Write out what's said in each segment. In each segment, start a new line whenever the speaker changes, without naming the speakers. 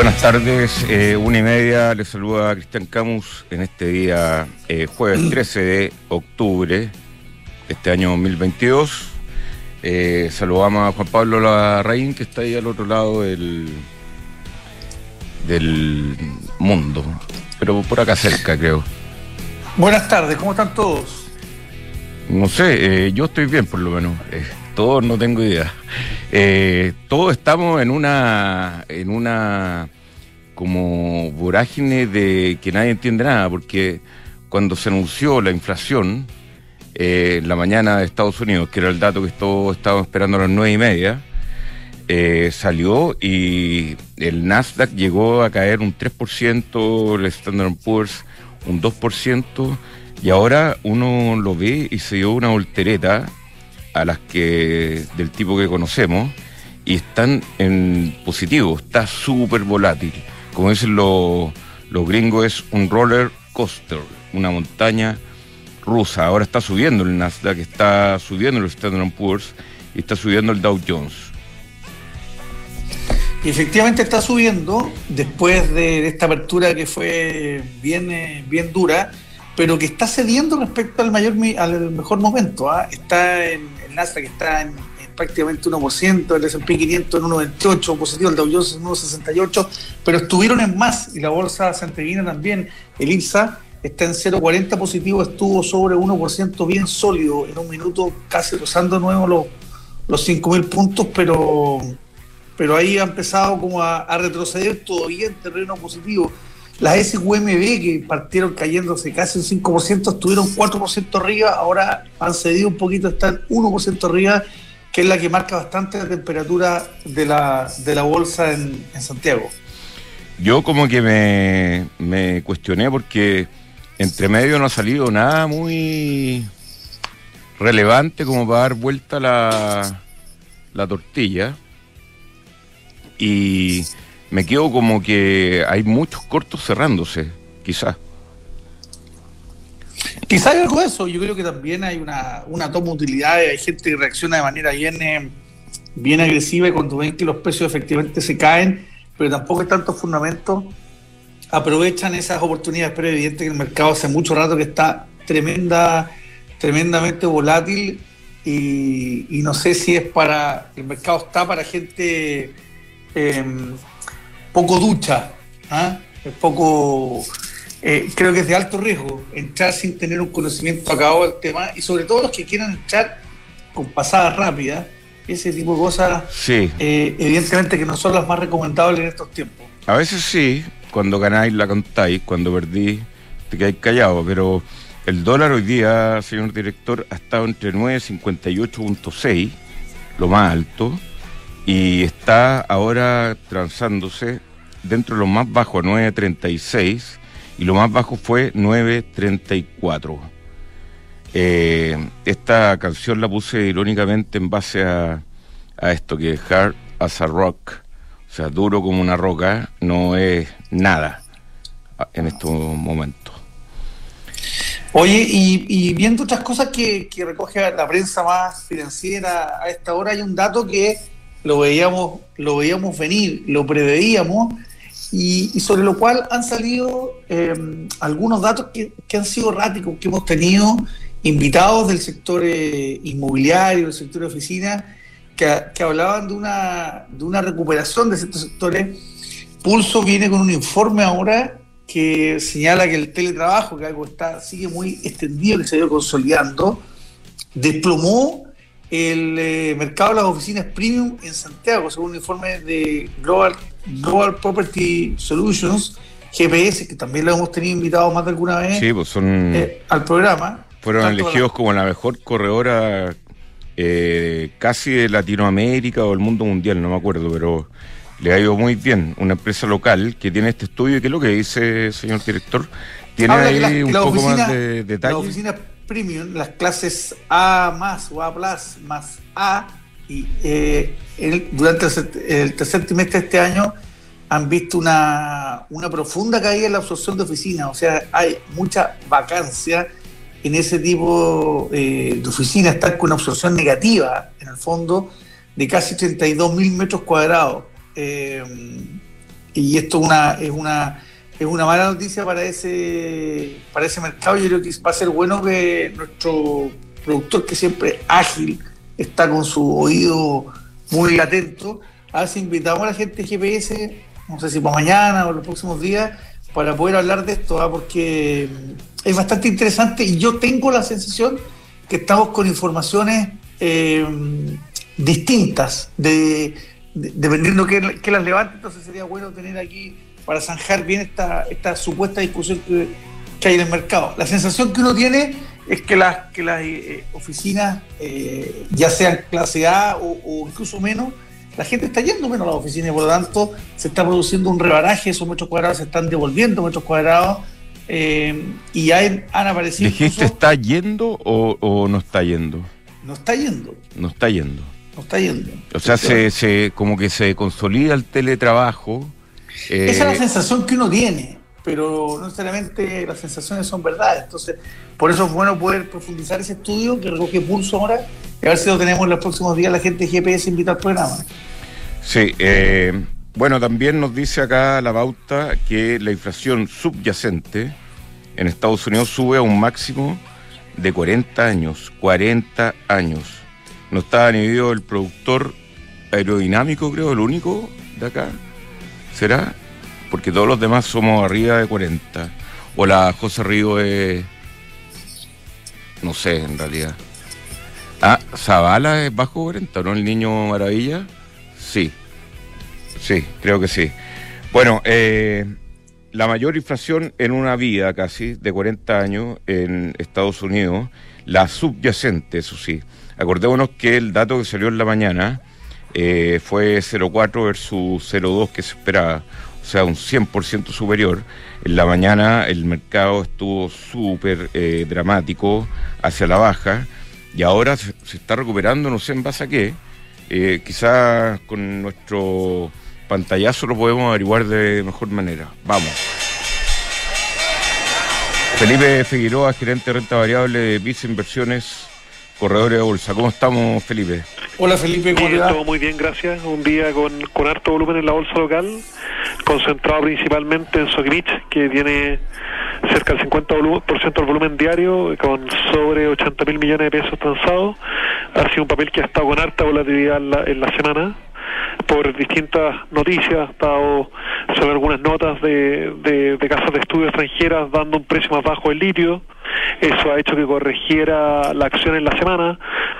Buenas tardes, eh, una y media, les saluda Cristian Camus en este día eh, jueves 13 de octubre de este año 2022. Eh, saludamos a Juan Pablo Larraín que está ahí al otro lado del, del mundo, pero por acá cerca creo.
Buenas tardes, ¿cómo están todos?
No sé, eh, yo estoy bien por lo menos. Eh, todos no tengo idea. Eh, todos estamos en una, en una como vorágine de que nadie entiende nada, porque cuando se anunció la inflación en la mañana de Estados Unidos, que era el dato que todos estábamos esperando a las nueve y media, salió y el Nasdaq llegó a caer un 3%, el Standard Poor's un 2%, y ahora uno lo ve y se dio una voltereta a las que del tipo que conocemos y están en positivo, está súper volátil. Como dicen los, los gringos, es un roller coaster, una montaña rusa. Ahora está subiendo el Nasdaq, está subiendo el Standard Poor's y está subiendo el Dow Jones.
Y efectivamente está subiendo después de, esta apertura que fue bien, eh, bien dura, pero que está cediendo respecto al mayor al mejor momento. ¿ah? Está en el Nasdaq está en, en prácticamente 1%, el S&P 500 en 1,28, positivo el Dow Jones en 1,68, pero estuvieron en más y la bolsa santiaguina también, el IPSA está en 0,40 positivo, estuvo sobre 1% bien sólido en un minuto, casi rozando de nuevo los, los 5.000 puntos, pero pero ahí ha empezado como a, retroceder todavía en terreno positivo. Las SQMB que partieron cayéndose casi un 5%, estuvieron 4% arriba, ahora han cedido un poquito, están 1% arriba, que es la que marca bastante la temperatura de la, de la bolsa en, en Santiago.
Yo como que me, me cuestioné porque entre medio no ha salido nada muy relevante como para dar vuelta la, la tortilla y me quedo como que hay muchos cortos cerrándose, quizás.
Quizás hay algo de eso, yo creo que también hay una, una toma de utilidades, hay gente que reacciona de manera bien, eh, bien agresiva y cuando ven que los precios efectivamente se caen, pero tampoco hay tantos fundamentos, aprovechan esas oportunidades, pero evidente que el mercado hace mucho rato que está tremenda, tremendamente volátil y, y no sé si es para, el mercado está para gente eh, poco ducha, ¿ah? es poco, eh, creo que es de alto riesgo entrar sin tener un conocimiento acabado del tema y sobre todo los que quieran entrar con pasadas rápidas, ese tipo de cosas,
sí.
eh, evidentemente que no son las más recomendables en estos tiempos.
A veces sí, cuando ganáis la contáis, cuando perdís te quedáis callado, pero el dólar hoy día, señor director, ha estado entre 9.58.6, lo más alto, y está ahora transándose dentro de lo más bajo, 9.36, y lo más bajo fue 9.34. Eh, esta canción la puse irónicamente en base a, a esto, que hard as a rock, o sea, duro como una roca, no es nada en estos momentos.
Oye, y, viendo otras cosas que, que recoge la prensa más financiera a esta hora, hay un dato que lo veíamos, lo veíamos venir, lo preveíamos, y, sobre lo cual han salido eh, algunos datos que, que, han sido erráticos, que hemos tenido invitados del sector eh, inmobiliario, del sector de oficina, que, que, hablaban de una, de una recuperación de ciertos sectores. Pulso viene con un informe ahora que señala que el teletrabajo, que algo está, sigue muy extendido, que se ha ido consolidando, desplomó el eh, mercado de las oficinas premium en Santiago, según un informe de Global, Global Property Solutions, GPS, que también lo hemos tenido invitado más de alguna vez
sí, pues son,
eh, al programa.
Fueron elegidos la... como la mejor corredora eh, casi de Latinoamérica o del mundo mundial, no me acuerdo, pero le ha ido muy bien. Una empresa local que tiene este estudio, y que es lo que dice, señor director, tiene ahí
la,
un
la
poco
oficina,
más de detalle.
La oficina premium, las clases A más o A plus más A, y eh, el, durante el, el, tercer trimestre de este año han visto una, una profunda caída en la absorción de oficinas, o sea, hay mucha vacancia en ese tipo eh, de oficinas, están con una absorción negativa, en el fondo, de casi 32 mil metros cuadrados. Eh, y esto una, es una es una mala noticia para ese para ese mercado. Yo creo que va a ser bueno que nuestro productor, que siempre ágil, está con su oído muy atento, hace invitado a la gente de GPS, no sé si para mañana o los próximos días, para poder hablar de esto, ¿ah? porque es bastante interesante y yo tengo la sensación que estamos con informaciones eh, distintas, de, dependiendo que, que las levante, entonces sería bueno tener aquí para zanjar bien esta, esta supuesta discusión que, hay en el mercado. La sensación que uno tiene es que las, que las eh, oficinas, eh, ya sean clase A o, incluso menos, la gente está yendo menos a las oficinas y por lo tanto se está produciendo un rebaraje, esos metros cuadrados se están devolviendo metros cuadrados eh, y hay, han aparecido...
¿Dijiste está yendo o, no está yendo?
No está yendo.
No está yendo.
No está yendo.
O sea, se, se, como que se consolida el teletrabajo
esa es la eh, sensación que uno tiene, pero no necesariamente las sensaciones son verdad. Entonces, por eso es bueno poder profundizar ese estudio que recoge pulso ahora y a ver si lo tenemos en los próximos días. La gente de GPS invita al programa.
Sí, eh, bueno, también nos dice acá la bauta que la inflación subyacente en Estados Unidos sube a un máximo de 40 años. 40 años. No está ni el productor aerodinámico, creo, el único de acá Porque todos los demás somos arriba de 40. O la José Río es. No sé, en realidad. Ah, Zavala es bajo 40, ¿no? El niño maravilla. Sí. Sí, creo que sí. Bueno, eh, la mayor inflación en una vida casi de 40 años en Estados Unidos, la subyacente, eso sí. Acordémonos que el dato que salió en la mañana eh, fue 0,4 versus 0,2 que se esperaba, o sea, un 100% superior. En la mañana el mercado estuvo súper eh, dramático hacia la baja y ahora se, está recuperando, no sé en base a qué. Eh, quizás con nuestro pantallazo lo podemos averiguar de mejor manera. Vamos. Felipe Figueroa, gerente de renta variable de Vice Inversiones Corredores de Bolsa. ¿Cómo estamos, Felipe?
Hola, Felipe, ¿cómo Todo muy bien, gracias. Un día con, con harto volumen en la bolsa local, concentrado principalmente en Socrimich, que tiene cerca del 50% del volumen diario, con sobre 80 mil millones de pesos transados. Ha sido un papel que ha estado con harta volatilidad en la, en la semana por distintas noticias, ha estado sobre algunas notas de, de, de casas de estudio extranjeras dando un precio más bajo del litio eso ha hecho que corrigiera la acción en la semana.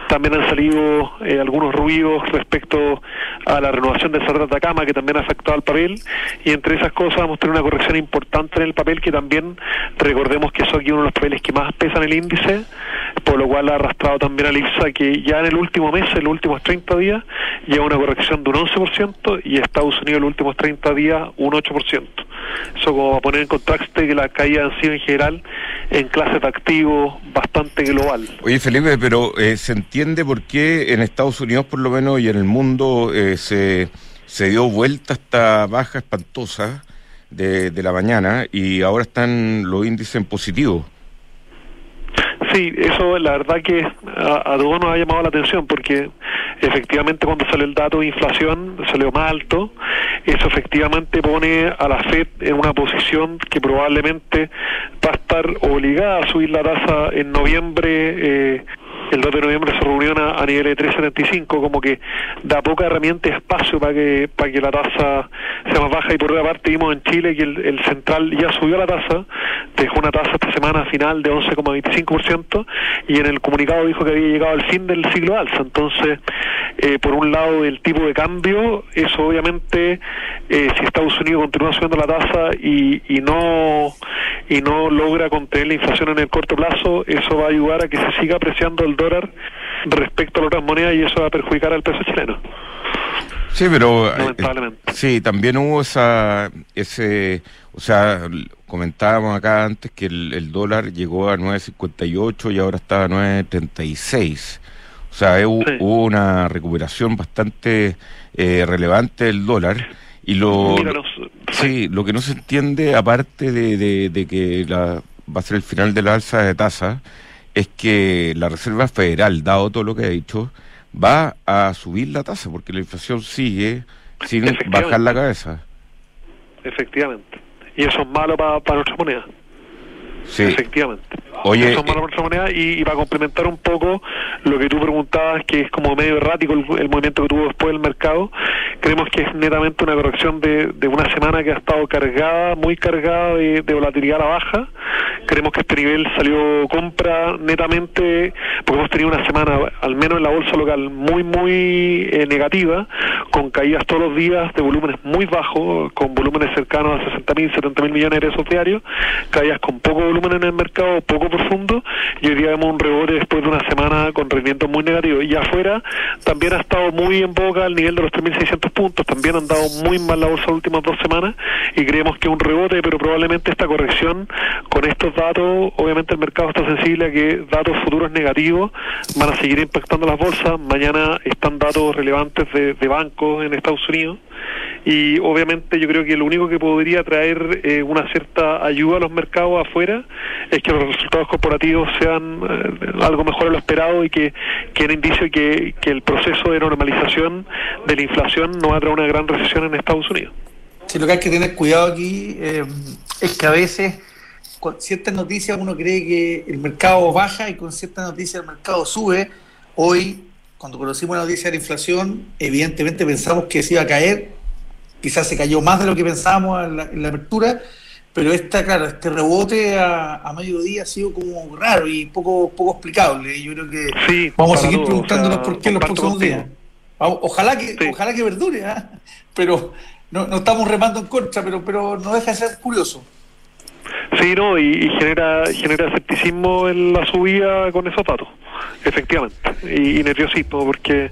También han salido eh, algunos ruidos respecto a la renovación del Cerro de que también ha afectado al papel. Y entre esas cosas a tener una corrección importante en el papel, que también recordemos que eso aquí uno de los papeles que más pesan el índice, por lo cual ha arrastrado también al IPSA, que ya en el último mes, en los últimos 30 días, lleva una corrección de un 11% y Estados Unidos en los últimos 30 días un 8%. Eso como a poner en contraste que la caída han sido en general en clases de activos bastante global.
Oye Felipe, pero eh, ¿se entiende por qué en Estados Unidos por lo menos y en el mundo eh, se, se dio vuelta esta baja espantosa de, de la mañana y ahora están los índices en positivo?
Sí, eso la verdad que a, todos nos ha llamado la atención porque efectivamente cuando sale el dato de inflación salió más alto, eso efectivamente pone a la Fed en una posición que probablemente va a estar obligada a subir la tasa en noviembre eh, el 2 de noviembre se reunió a, nivel de 3.75, como que da poca herramienta espacio para que para que la tasa sea más baja. Y por otra parte vimos en Chile que el, central ya subió la tasa, dejó una tasa esta semana final de 11,25% y en el comunicado dijo que había llegado al fin del ciclo alza. Entonces, eh, por un lado, el tipo de cambio, eso obviamente, eh, si Estados Unidos continúa subiendo la tasa y, y no y no logra contener la inflación en el corto plazo, eso va a ayudar a que se siga apreciando el dólar respecto a las otras monedas y eso va a perjudicar al peso chileno.
Sí, pero eh, sí, también hubo esa ese, o sea, comentábamos acá antes que el, dólar llegó a 9.58 y ahora está a 9.36. O sea, hubo, una recuperación bastante eh, relevante del dólar y lo, sí, lo que no se entiende aparte de, de, que la, va a ser el final de la alza de tasa es que la Reserva Federal, dado todo lo que ha dicho, va a subir la tasa porque la inflación sigue sin bajar la cabeza.
efectivamente. Y eso es malo para nuestra moneda.
Sí.
Efectivamente. Oye, Eso es moneda y, y, para complementar un poco lo que tú preguntabas, que es como medio errático el, movimiento que tuvo después del mercado, creemos que es netamente una corrección de, de una semana que ha estado cargada, muy cargada de, de volatilidad a la baja. Creemos que este nivel salió compra netamente, porque hemos tenido una semana, al menos en la bolsa local, muy, muy eh, negativa, con caídas todos los días de volúmenes muy bajos, con volúmenes cercanos a 60 mil, 70 mil millones de pesos diarios, caídas con poco volumen en el mercado, poco profundo, y hoy día vemos un rebote después de una semana con rendimientos muy negativos. Y afuera también ha estado muy en boca al nivel de los 3.600 puntos, también han dado muy mal la bolsa las últimas dos semanas, y creemos que un rebote, pero probablemente esta corrección con estos datos, obviamente el mercado está sensible a que datos futuros negativos van a seguir impactando las bolsas. Mañana están datos relevantes de, de bancos en Estados Unidos y obviamente yo creo que lo único que podría traer eh, una cierta ayuda a los mercados afuera es que los resultados corporativos sean eh, algo mejor de lo esperado y que, que el indicio que, que el proceso de normalización de la inflación no va a traer una gran recesión en Estados Unidos.
Sí, lo que hay que tener cuidado aquí eh, es que a veces con ciertas noticias uno cree que el mercado baja y con ciertas noticias el mercado sube. Hoy, cuando conocimos la noticia de la inflación, evidentemente pensamos que se iba a caer quizás se cayó más de lo que pensábamos en la, apertura, pero esta, claro, este rebote a, mediodía ha sido como raro y poco, poco explicable. Yo creo que vamos a seguir preguntándonos por qué en los próximos días. Ojalá que, ojalá que verdure, ¿ah? pero no, no estamos remando en contra, pero, pero no deja de ser curioso.
Sí, no, y, genera genera escepticismo en la subida con esos datos, efectivamente, y, nerviosismo, porque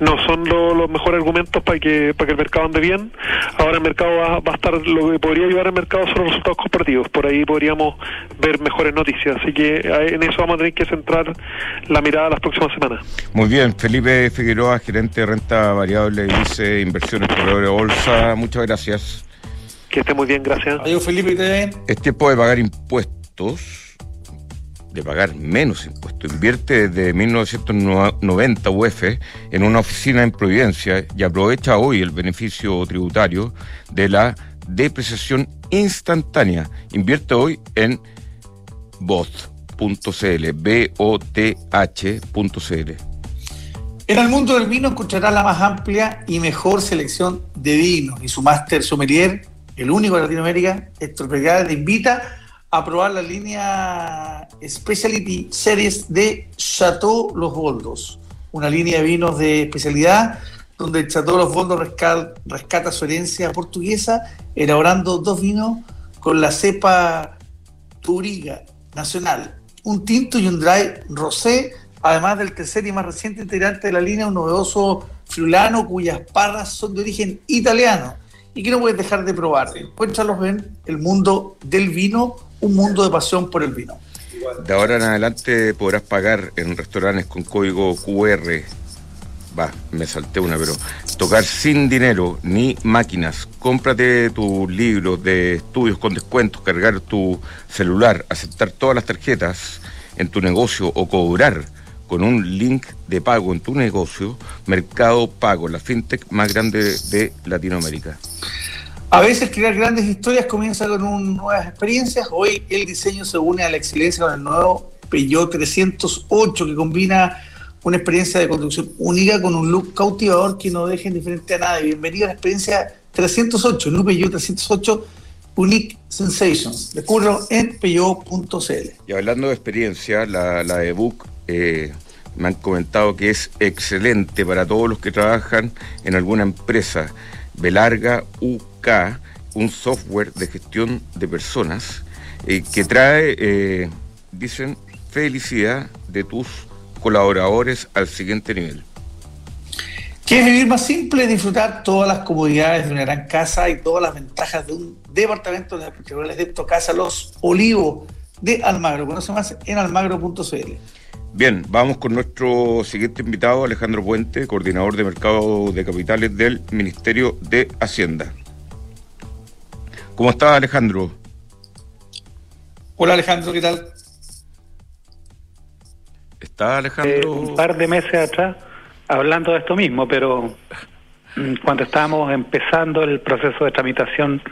no son los mejores argumentos para que para que el mercado ande bien. Ahora el mercado va, a estar, lo que podría ayudar al mercado son los resultados corporativos, por ahí podríamos ver mejores noticias, así que en eso vamos a tener que centrar la mirada las próximas semanas.
Muy bien, Felipe Figueroa, gerente de renta variable y dice inversiones por bolsa, muchas gracias.
Que esté muy bien, gracias.
Adiós, Felipe.
Es tiempo de pagar impuestos, de pagar menos impuestos. Invierte desde 1990 UF en una oficina en Providencia y aprovecha hoy el beneficio tributario de la depreciación instantánea. Invierte hoy en bot.cl, B-O-T-H.cl.
En el mundo del vino encontrará la más amplia y mejor selección de vinos y su máster sommelier el único de Latinoamérica, Héctor te invita a probar la línea Specialty Series de Chateau Los Boldos, una línea de vinos de especialidad donde Chateau Los Boldos rescata, su herencia portuguesa, elaborando dos vinos con la cepa Turiga Nacional, un tinto y un dry rosé, además del tercer y más reciente integrante de la línea, un novedoso friulano cuyas parras son de origen italiano y que no puedes dejar de probar. Encuéntralos en el mundo del vino, un mundo de pasión por el vino.
De ahora en adelante podrás pagar en restaurantes con código QR. Va, me salté una, pero tocar sin dinero ni máquinas. Cómprate tus libros de estudios con descuentos, cargar tu celular, aceptar todas las tarjetas en tu negocio o cobrar con un link de pago en tu negocio, Mercado Pago, la fintech más grande de Latinoamérica.
A veces crear grandes historias comienza con nuevas experiencias. Hoy el diseño se une a la excelencia con el nuevo Peugeot 308 que combina una experiencia de conducción única con un look cautivador que no deje indiferente a nadie. Bienvenido a la experiencia 308, el Peugeot 308 Unique Sensations. Descúbrelo en peugeot.cl.
Y hablando de experiencia, la, la ebook eh, me han comentado que es excelente para todos los que trabajan en alguna empresa. Belarga UK, un software de gestión de personas eh, que trae, eh, dicen, felicidad de tus colaboradores al siguiente nivel.
¿Quieres vivir más simple? Disfrutar todas las comodidades de una gran casa y todas las ventajas de un departamento de la Casa Los Olivos de Almagro. Conoce más en almagro.cl.
Bien, vamos con nuestro siguiente invitado, Alejandro Puente, coordinador de mercado de capitales del Ministerio de Hacienda. ¿Cómo está Alejandro?
Hola Alejandro, ¿qué tal?
¿Está Alejandro? Eh,
un par de meses atrás hablando de esto mismo, pero mm, cuando estábamos empezando el proceso de tramitación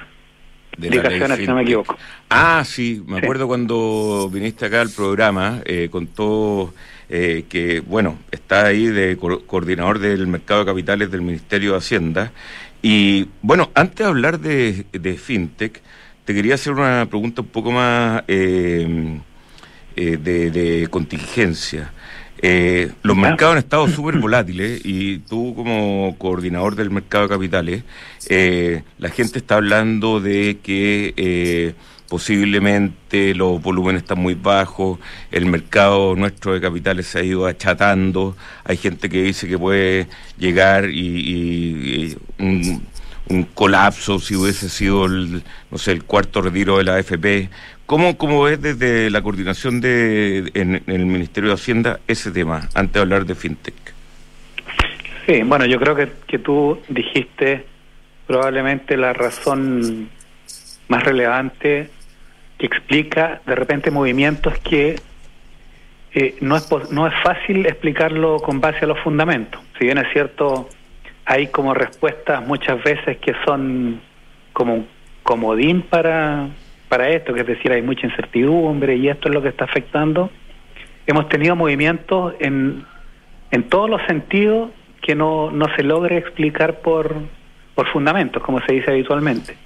indicaciones, si no me equivoco.
Ah, sí, me acuerdo cuando viniste acá al programa, eh, contó eh, que, bueno, está ahí de coordinador del mercado de capitales del Ministerio de Hacienda. Y, bueno, antes de hablar de, FinTech, te quería hacer una pregunta un poco más eh, eh, de contingencia. Eh, los mercados han estado súper volátiles y tú como coordinador del mercado de capitales, eh, la gente está hablando de que eh, posiblemente los volúmenes están muy bajos, el mercado nuestro de capitales se ha ido achatando, hay gente que dice que puede llegar y, un, un, colapso si hubiese sido el, no sé, el cuarto retiro de la AFP. ¿Cómo, ¿Cómo ves desde la coordinación de, en, el Ministerio de Hacienda ese tema, antes de hablar de FinTech?
Sí, bueno, yo creo que, que tú dijiste probablemente la razón más relevante que explica de repente movimientos que eh, no, es, no es fácil explicarlo con base a los fundamentos. Si bien es cierto, hay como respuestas muchas veces que son como un comodín para para esto, que es decir, hay mucha incertidumbre y esto es lo que está afectando. Hemos tenido movimientos en, en todos los sentidos que no, no se logre explicar por, por fundamentos, como se dice habitualmente.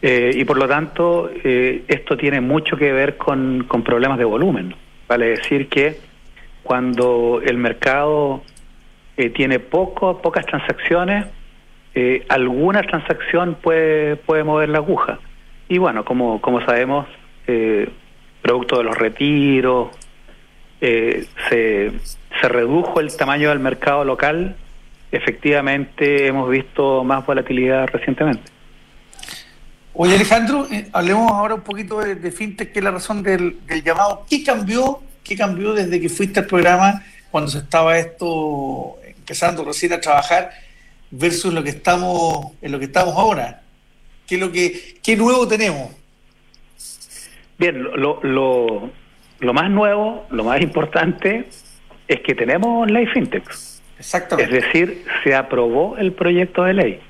Eh, y por lo tanto, eh, esto tiene mucho que ver con, con problemas de volumen. Vale decir que cuando el mercado eh, tiene poco, pocas transacciones, alguna transacción puede, puede mover la aguja. Y bueno, como, como sabemos, eh, producto de los retiros, eh, se, se redujo el tamaño del mercado local. Efectivamente, hemos visto más volatilidad recientemente.
Oye, Alejandro, eh, hablemos ahora un poquito de, FinTech, que es la razón del, llamado. ¿Qué cambió? ¿Qué cambió desde que fuiste al programa cuando se estaba esto empezando recién a trabajar versus lo que estamos en lo que estamos ahora? ¿Qué, lo que, qué nuevo tenemos?
Bien, lo, lo, lo más nuevo, lo más importante es que tenemos ley fintech. Exactamente. Es decir, se aprobó el proyecto de ley.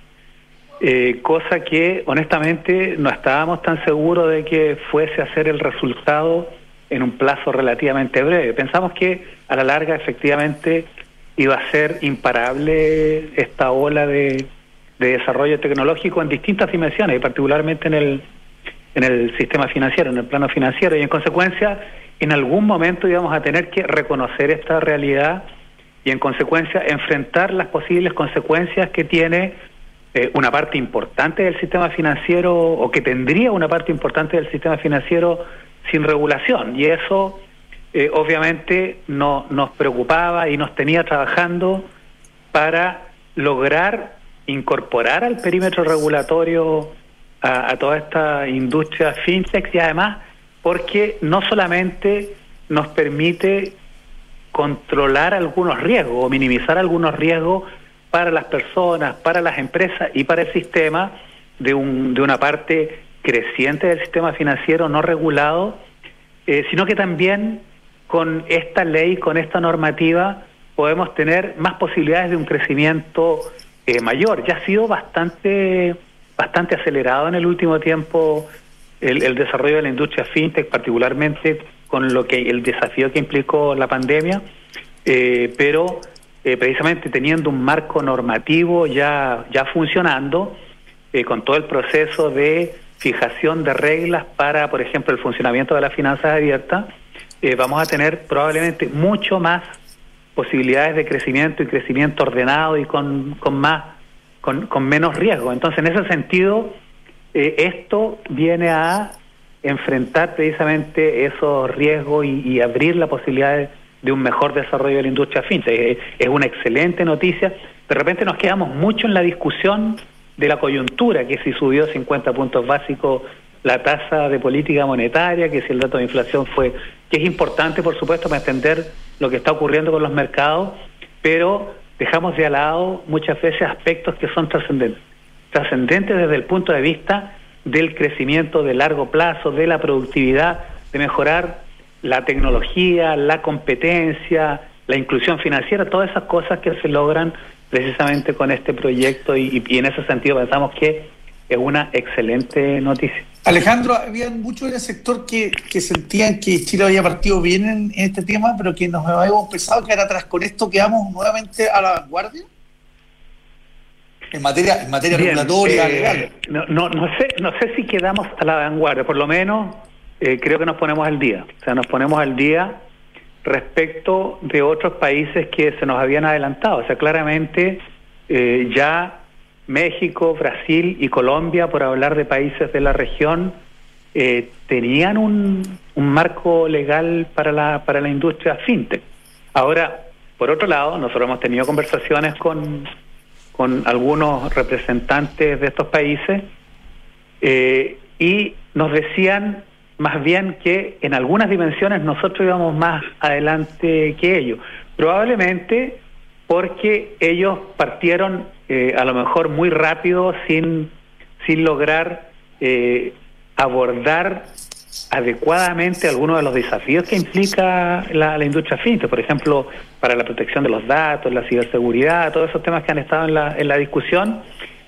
Eh, cosa que honestamente no estábamos tan seguros de que fuese a ser el resultado en un plazo relativamente breve. Pensamos que a la larga efectivamente iba a ser imparable esta ola de, de desarrollo tecnológico en distintas dimensiones y particularmente en el, en el sistema financiero, en el plano financiero y en consecuencia en algún momento íbamos a tener que reconocer esta realidad y en consecuencia enfrentar las posibles consecuencias que tiene eh, una parte importante del sistema financiero o que tendría una parte importante del sistema financiero sin regulación. Y eso eh, obviamente no, nos preocupaba y nos tenía trabajando para lograr incorporar al perímetro regulatorio a, toda esta industria fintech y además porque no solamente nos permite controlar algunos riesgos o minimizar algunos riesgos para las personas, para las empresas y para el sistema de, un, de una parte creciente del sistema financiero no regulado, eh, sino que también con esta ley, con esta normativa, podemos tener más posibilidades de un crecimiento eh, mayor. Ya ha sido bastante, bastante acelerado en el último tiempo el, desarrollo de la industria fintech, particularmente con lo que el desafío que implicó la pandemia, eh, pero eh, precisamente teniendo un marco normativo ya, ya funcionando, con todo el proceso de fijación de reglas para, por ejemplo, el funcionamiento de las finanzas abiertas, vamos a tener probablemente mucho más posibilidades de crecimiento y crecimiento ordenado y con, con más con, con menos riesgo. Entonces, en ese sentido, eh, esto viene a enfrentar precisamente esos riesgos y, abrir la posibilidad de, un mejor desarrollo de la industria fintech. Es, una excelente noticia. De repente nos quedamos mucho en la discusión de la coyuntura, que si subió 50 puntos básicos la tasa de política monetaria, que si el dato de inflación fue, que es importante, por supuesto, para entender lo que está ocurriendo con los mercados, pero dejamos de lado muchas veces aspectos que son trascendentes. Trascendentes desde el punto de vista del crecimiento de largo plazo, de la productividad, de mejorar la tecnología, la competencia, la inclusión financiera, todas esas cosas que se logran precisamente con este proyecto y, y en ese sentido pensamos que es una excelente noticia.
Alejandro, había muchos en el sector que, sentían que Chile había partido bien en, este tema, pero que nos habíamos pensado que era atrás. ¿Con esto quedamos nuevamente a la vanguardia? En materia, en materia regulatoria,
eh, No, no, no, sé, no sé si quedamos a la vanguardia, por lo menos eh, creo que nos ponemos al día. O sea, nos ponemos al día respecto de otros países que se nos habían adelantado. O sea, claramente eh, ya México, Brasil y Colombia, por hablar de países de la región, eh, tenían un, marco legal para la, para la industria fintech. Ahora, por otro lado, nosotros hemos tenido conversaciones con, con algunos representantes de estos países eh, y nos decían más bien que en algunas dimensiones nosotros íbamos más adelante que ellos. Probablemente porque ellos partieron eh, a lo mejor muy rápido sin, sin lograr eh, abordar adecuadamente algunos de los desafíos que implica la, industria fintech, por ejemplo, para la protección de los datos, la ciberseguridad, todos esos temas que han estado en la, en la discusión.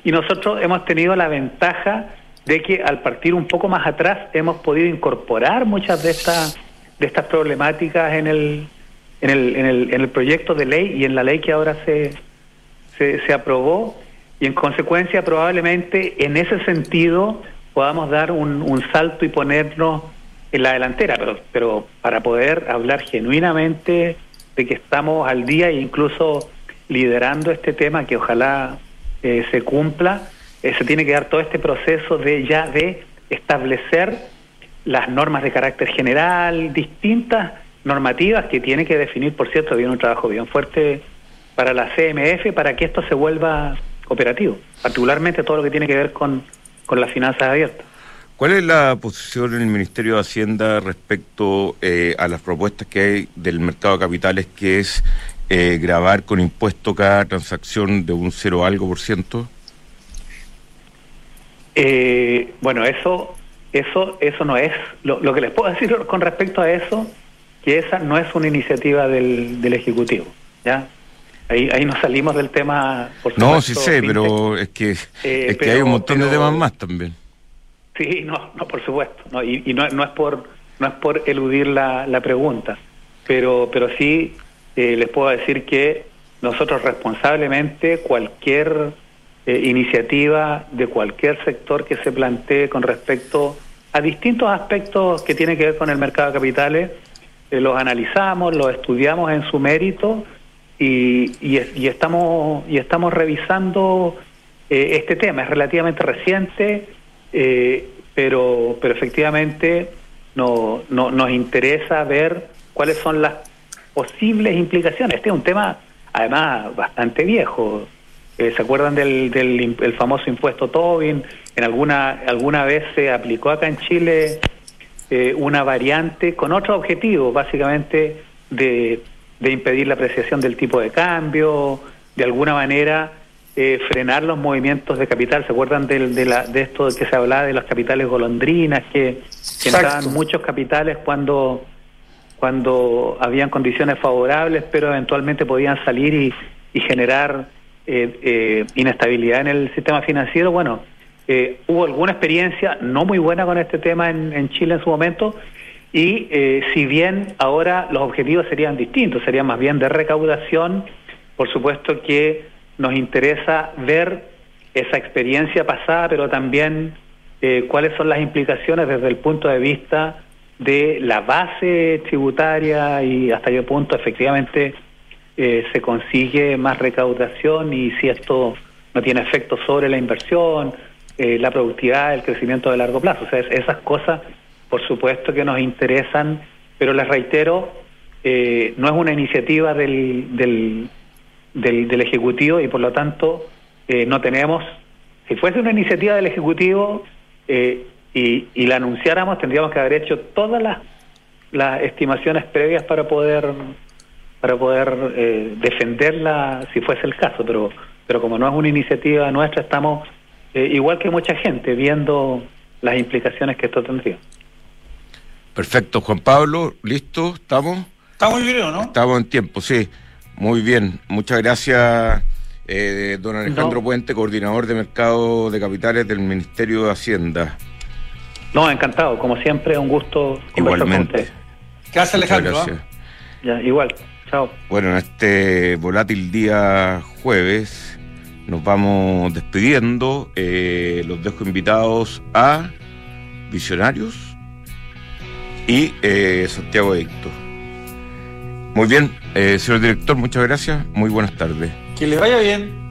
Y nosotros hemos tenido la ventaja de que al partir un poco más atrás hemos podido incorporar muchas de estas de estas problemáticas en el, en el, en el, en el proyecto de ley y en la ley que ahora se, se, se aprobó y en consecuencia probablemente en ese sentido podamos dar un, salto y ponernos en la delantera, pero, pero para poder hablar genuinamente de que estamos al día e incluso liderando este tema que ojalá eh, se cumpla, eh, se tiene que dar todo este proceso de ya de establecer las normas de carácter general, distintas normativas que tiene que definir, por cierto, bien un trabajo bien fuerte para la CMF para que esto se vuelva operativo, particularmente todo lo que tiene que ver con, con las finanzas abiertas.
¿Cuál es la posición en el Ministerio de Hacienda respecto eh, a las propuestas que hay del mercado de capitales, que es eh, grabar con impuesto cada transacción de un cero algo por ciento?
Eh, bueno, eso, eso, eso no es. Lo, que les puedo decir con respecto a eso, que esa no es una iniciativa del, del ejecutivo, ya. Ahí, ahí nos salimos del tema.
Por no, sí sé, pero es que, eh, es que hay un montón de temas más también.
Sí, no, no, por supuesto, no, y, y no, no es por no es por eludir la, la pregunta, pero pero sí eh, les puedo decir que nosotros responsablemente cualquier eh, iniciativa de cualquier sector que se plantee con respecto a distintos aspectos que tienen que ver con el mercado de capitales, eh, los analizamos, los estudiamos en su mérito y, y, estamos y estamos revisando eh, este tema. Es relativamente reciente, pero pero efectivamente no, no, nos interesa ver cuáles son las posibles implicaciones. Este es un tema además bastante viejo eh, ¿Se acuerdan del, del el famoso impuesto Tobin? En alguna, alguna vez se aplicó acá en Chile eh, una variante con otro objetivo, básicamente de, de, impedir la apreciación del tipo de cambio, de alguna manera eh, frenar los movimientos de capital. ¿Se acuerdan de, de, la, de esto que se hablaba de los capitales golondrinas, que, que entraban muchos capitales cuando, cuando habían condiciones favorables, pero eventualmente podían salir y, y generar eh, eh, inestabilidad en el sistema financiero, bueno, eh, hubo alguna experiencia no muy buena con este tema en, Chile en su momento y si bien ahora los objetivos serían distintos, serían más bien de recaudación, por supuesto que nos interesa ver esa experiencia pasada, pero también cuáles son las implicaciones desde el punto de vista de la base tributaria y hasta qué punto efectivamente eh, se consigue más recaudación y si esto no tiene efecto sobre la inversión, eh, la productividad, el crecimiento de largo plazo. O sea, esas cosas, por supuesto que nos interesan, pero les reitero, eh, no es una iniciativa del, del, Ejecutivo y por lo tanto no tenemos, si fuese una iniciativa del Ejecutivo y, y la anunciáramos, tendríamos que haber hecho todas las, las estimaciones previas para poder para poder eh, defenderla si fuese el caso, pero, pero como no es una iniciativa nuestra, estamos, eh, igual que mucha gente, viendo las implicaciones que esto tendría.
Perfecto, Juan Pablo, ¿listo? ¿Estamos?
Estamos bien, ¿no?
Estamos en tiempo, sí. Muy bien, muchas gracias. Eh, don Alejandro Puente, coordinador de mercado de capitales del Ministerio de Hacienda.
No, encantado, como siempre, un gusto.
Igualmente.
Gracias, Alejandro.
Gracias. Ya, igual. Chao.
Bueno, en este volátil día jueves nos vamos despidiendo. Eh, los dejo invitados a Visionarios y eh, Santiago Edicto. Muy bien, eh, señor director, muchas gracias. Muy buenas tardes.
Que le vaya bien.